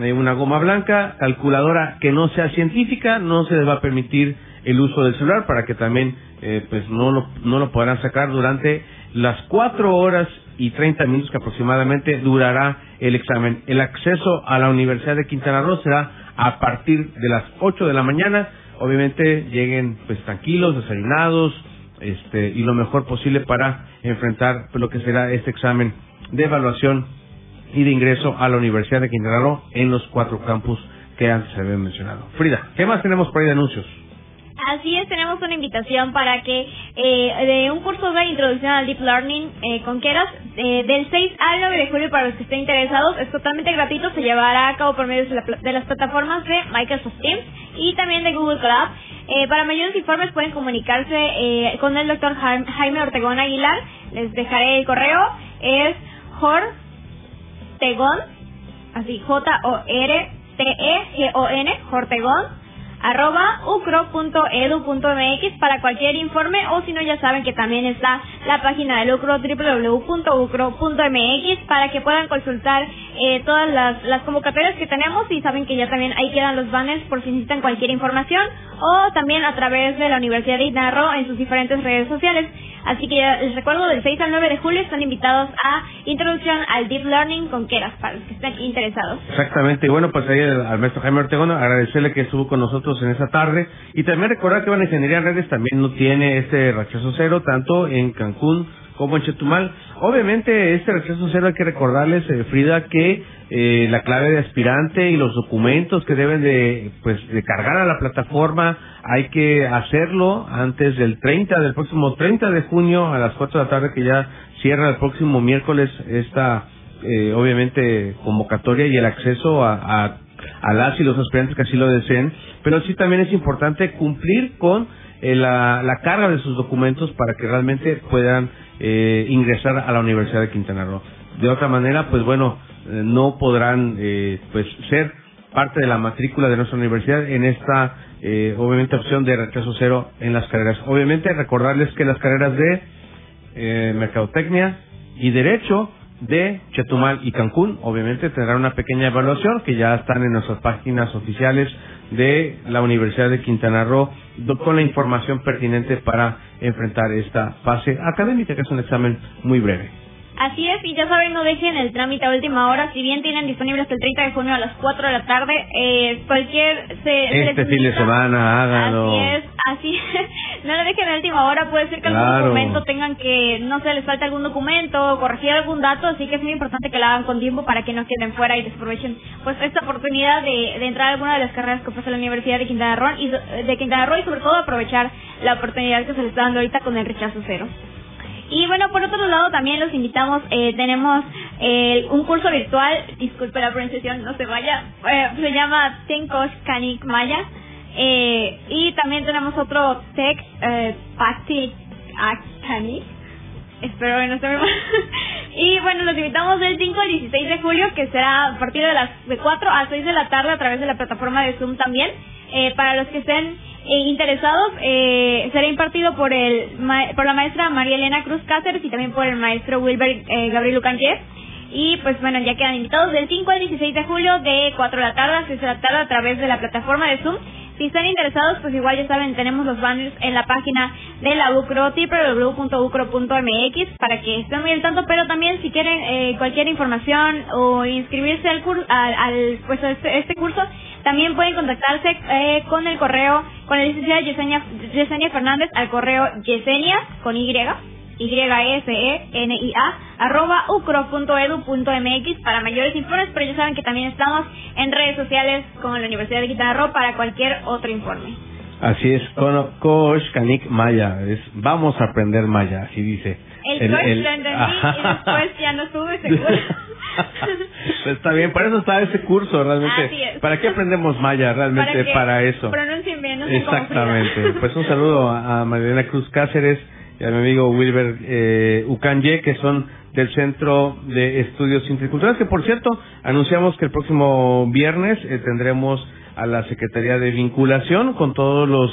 eh, una goma blanca, calculadora que no sea científica, no se les va a permitir el uso del celular para que también eh, pues no lo, no lo podrán sacar durante las cuatro horas y 30 minutos que aproximadamente durará el examen. El acceso a la Universidad de Quintana Roo será a partir de las 8 de la mañana. Obviamente lleguen pues tranquilos, desayunados, este y lo mejor posible para enfrentar lo que será este examen de evaluación y de ingreso a la Universidad de Quintana Roo en los cuatro campus que antes se habían mencionado. Frida, ¿qué más tenemos por ahí de anuncios? Así es, tenemos una invitación para que eh, de un curso de introducción al Deep Learning eh, con Keras eh, del 6 al 9 de julio para los que estén interesados. Es totalmente gratuito, se llevará a cabo por medio de, la, de las plataformas de Microsoft Teams y también de Google Cloud. Eh, para mayores informes pueden comunicarse eh, con el doctor Jaime Ortegón Aguilar. Les dejaré el correo es Jortegón, así J-O-R-T-E-G-O-N, Jortegón arroba ucro.edu.mx para cualquier informe o si no ya saben que también está la página del UCRO www.ucro.mx para que puedan consultar eh, todas las, las convocatorias que tenemos y saben que ya también ahí quedan los banners por si necesitan cualquier información o también a través de la Universidad de Inarro en sus diferentes redes sociales. Así que les recuerdo, del 6 al 9 de julio están invitados a Introducción al Deep Learning con Keras, para los que estén interesados. Exactamente, y bueno, pues ahí al, maestro Jaime Ortegón, agradecerle que estuvo con nosotros en esa tarde, y también recordar que Van Ingeniería en Redes también no tiene este rechazo cero, tanto en Cancún como en Chetumal. Obviamente, este rechazo cero hay que recordarles, eh, Frida, que eh, la clave de aspirante y los documentos que deben de, pues, de cargar a la plataforma hay que hacerlo antes del 30, del próximo 30 de junio a las 4 de la tarde que ya cierra el próximo miércoles esta, eh, obviamente, convocatoria y el acceso a, a, a las y los aspirantes que así lo deseen. Pero sí también es importante cumplir con eh, la, la carga de sus documentos para que realmente puedan eh, ingresar a la Universidad de Quintana Roo. De otra manera, pues bueno, eh, no podrán eh, pues ser parte de la matrícula de nuestra universidad en esta eh, obviamente opción de rechazo cero en las carreras. Obviamente recordarles que las carreras de eh, mercadotecnia y derecho de Chetumal y Cancún obviamente tendrán una pequeña evaluación que ya están en nuestras páginas oficiales de la Universidad de Quintana Roo con la información pertinente para enfrentar esta fase académica que es un examen muy breve. Así es, y ya saben, no dejen el trámite a última hora. Si bien tienen disponible hasta el 30 de junio a las 4 de la tarde, eh, cualquier. Se, este fin de semana, háganlo. Así es, así No lo dejen a última hora. Puede ser que algún documento tengan que. No sé, les falte algún documento o corregir algún dato. Así que es muy importante que lo hagan con tiempo para que no queden fuera y desaprovechen pues esta oportunidad de, de entrar a alguna de las carreras que ofrece la Universidad de Quintana Roo y, de Quintana Roo y sobre todo aprovechar la oportunidad que se les está dando ahorita con el rechazo cero. Y bueno, por otro lado también los invitamos, eh, tenemos eh, un curso virtual, disculpe la pronunciación, no se vaya, eh, se llama Tenkosh Kanik Maya. Eh, y también tenemos otro Tech eh, Pati Kanik. Espero que no esté [laughs] y bueno, los invitamos del 5 al 16 de julio, que será a partir de las de 4 a 6 de la tarde a través de la plataforma de Zoom también. Eh, para los que estén eh, interesados, eh, será impartido por el por la maestra María Elena Cruz Cáceres y también por el maestro Wilber eh, Gabriel Ucanquez. Y pues bueno, ya quedan invitados del 5 al 16 de julio de 4 de la tarde a 6 de la tarde a través de la plataforma de Zoom. Si están interesados, pues igual ya saben, tenemos los banners en la página de la UCRO, www.ucro.mx, para que estén muy al tanto, pero también si quieren eh, cualquier información o inscribirse al, curso, al, al pues a este, este curso, también pueden contactarse eh, con el correo, con la licenciada Yesenia, Yesenia Fernández al correo Yesenia con Y, Y-S-E-N-I-A, arroba ucro.edu.mx para mayores informes, pero ya saben que también estamos en redes sociales con la Universidad de Quintana Roo para cualquier otro informe. Así es, con Coach Canik Maya, es vamos a aprender Maya, así dice. El, el coach lo entendí y después ya no estuve seguro. [laughs] está bien, para eso está ese curso realmente. ¿Para qué aprendemos maya realmente? Para, eso. Pronuncien bien, no Exactamente. Pues un saludo a, Mariana Cruz Cáceres y a mi amigo Wilber eh, Ucanye, que son del Centro de Estudios Interculturales, que por cierto, anunciamos que el próximo viernes eh, tendremos a la Secretaría de Vinculación con todos los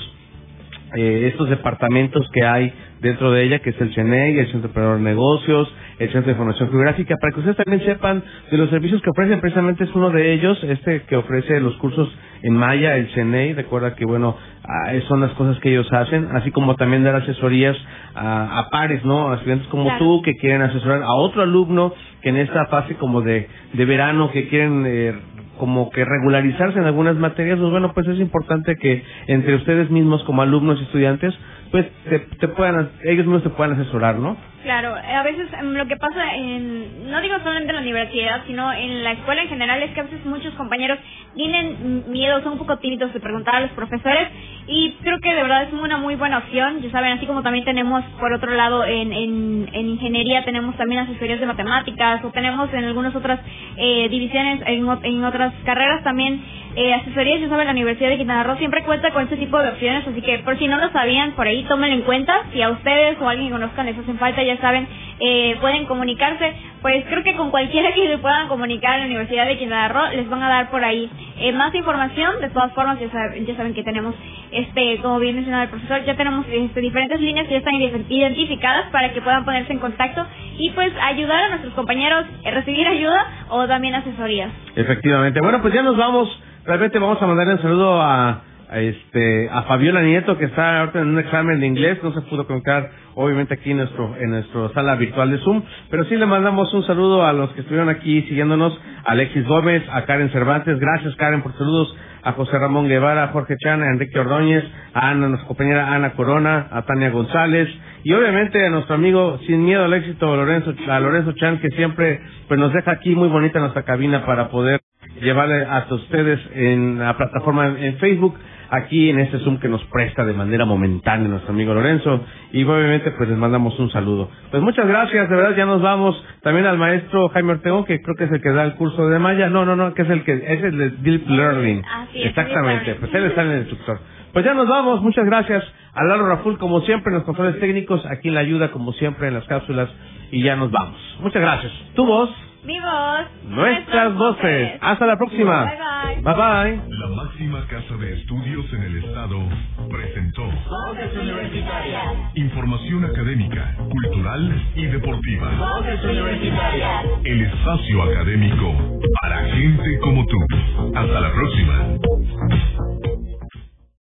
eh, estos departamentos que hay dentro de ella, que es el CNEI, el Centro de Negocios, el Centro de Información Geográfica, para que ustedes también sepan de los servicios que ofrecen, precisamente es uno de ellos, este que ofrece los cursos en Maya, el CNEI, recuerda que bueno, ah, son las cosas que ellos hacen, así como también dar asesorías a, pares, ¿no? A estudiantes como tú que quieren asesorar a otro alumno que en esta fase como de, de verano que quieren eh, como que regularizarse en algunas materias, pues bueno, pues es importante que entre ustedes mismos como alumnos y estudiantes, pues te, te puedan, ellos mismos te puedan asesorar, ¿no? Claro, a veces em, lo que pasa en, no digo solamente en la universidad, sino en la escuela en general, es que a veces muchos compañeros tienen miedo, son un poco tímidos de preguntar a los profesores y creo que de verdad es una muy buena opción, ya saben, así como también tenemos por otro lado en, en, en ingeniería tenemos también asesorías de matemáticas o tenemos en algunas otras eh, divisiones, en, en otras carreras también eh, asesorías. Ya saben, la Universidad de Quintana Roo siempre cuenta con este tipo de opciones, así que por si no lo sabían, por ahí tómenlo en cuenta. Si a ustedes o a alguien que conozcan les hacen falta, ya saben, eh, pueden comunicarse. Pues creo que con cualquiera que se puedan comunicar a la Universidad de Quintana Roo les van a dar por ahí eh, más información. De todas formas, ya saben, ya saben que tenemos, este, como bien mencionado el profesor, ya tenemos este, diferentes líneas que ya están identificadas para que puedan ponerse en contacto y pues ayudar a nuestros compañeros a recibir ayuda o también asesorías. Efectivamente. Bueno, pues ya nos vamos. Realmente vamos a mandar un saludo a este a Fabiola Nieto que está ahorita en un examen de inglés, no se pudo conectar obviamente aquí en nuestro en nuestra sala virtual de Zoom, pero sí le mandamos un saludo a los que estuvieron aquí siguiéndonos, a Alexis Gómez, a Karen Cervantes, gracias Karen por saludos, a José Ramón Guevara, a Jorge Chan, a Enrique Ordóñez, a Ana, nuestra compañera Ana Corona, a Tania González y obviamente a nuestro amigo sin miedo al éxito Lorenzo a Lorenzo Chan que siempre pues nos deja aquí muy bonita nuestra cabina para poder llevarle hasta ustedes en la plataforma en Facebook aquí en este Zoom que nos presta de manera momentánea nuestro amigo Lorenzo y obviamente pues les mandamos un saludo. Pues muchas gracias, de verdad ya nos vamos también al maestro Jaime Ortegón que creo que es el que da el curso de Maya, no, no, no, que es el que es el de Deep Learning. Exactamente, pues él está en el instructor. Pues ya nos vamos, muchas gracias a Lalo Raful como siempre en los controles técnicos, aquí en la ayuda como siempre en las cápsulas y ya nos vamos. Muchas gracias. Tu voz. Mi voz. Nuestras voces. Hasta la próxima. Bye bye. Bye bye. La máxima casa de estudios en el estado presentó Voces Universitarias. información académica, cultural y deportiva. Voces Universitarias. El espacio académico para gente como tú. Hasta la próxima.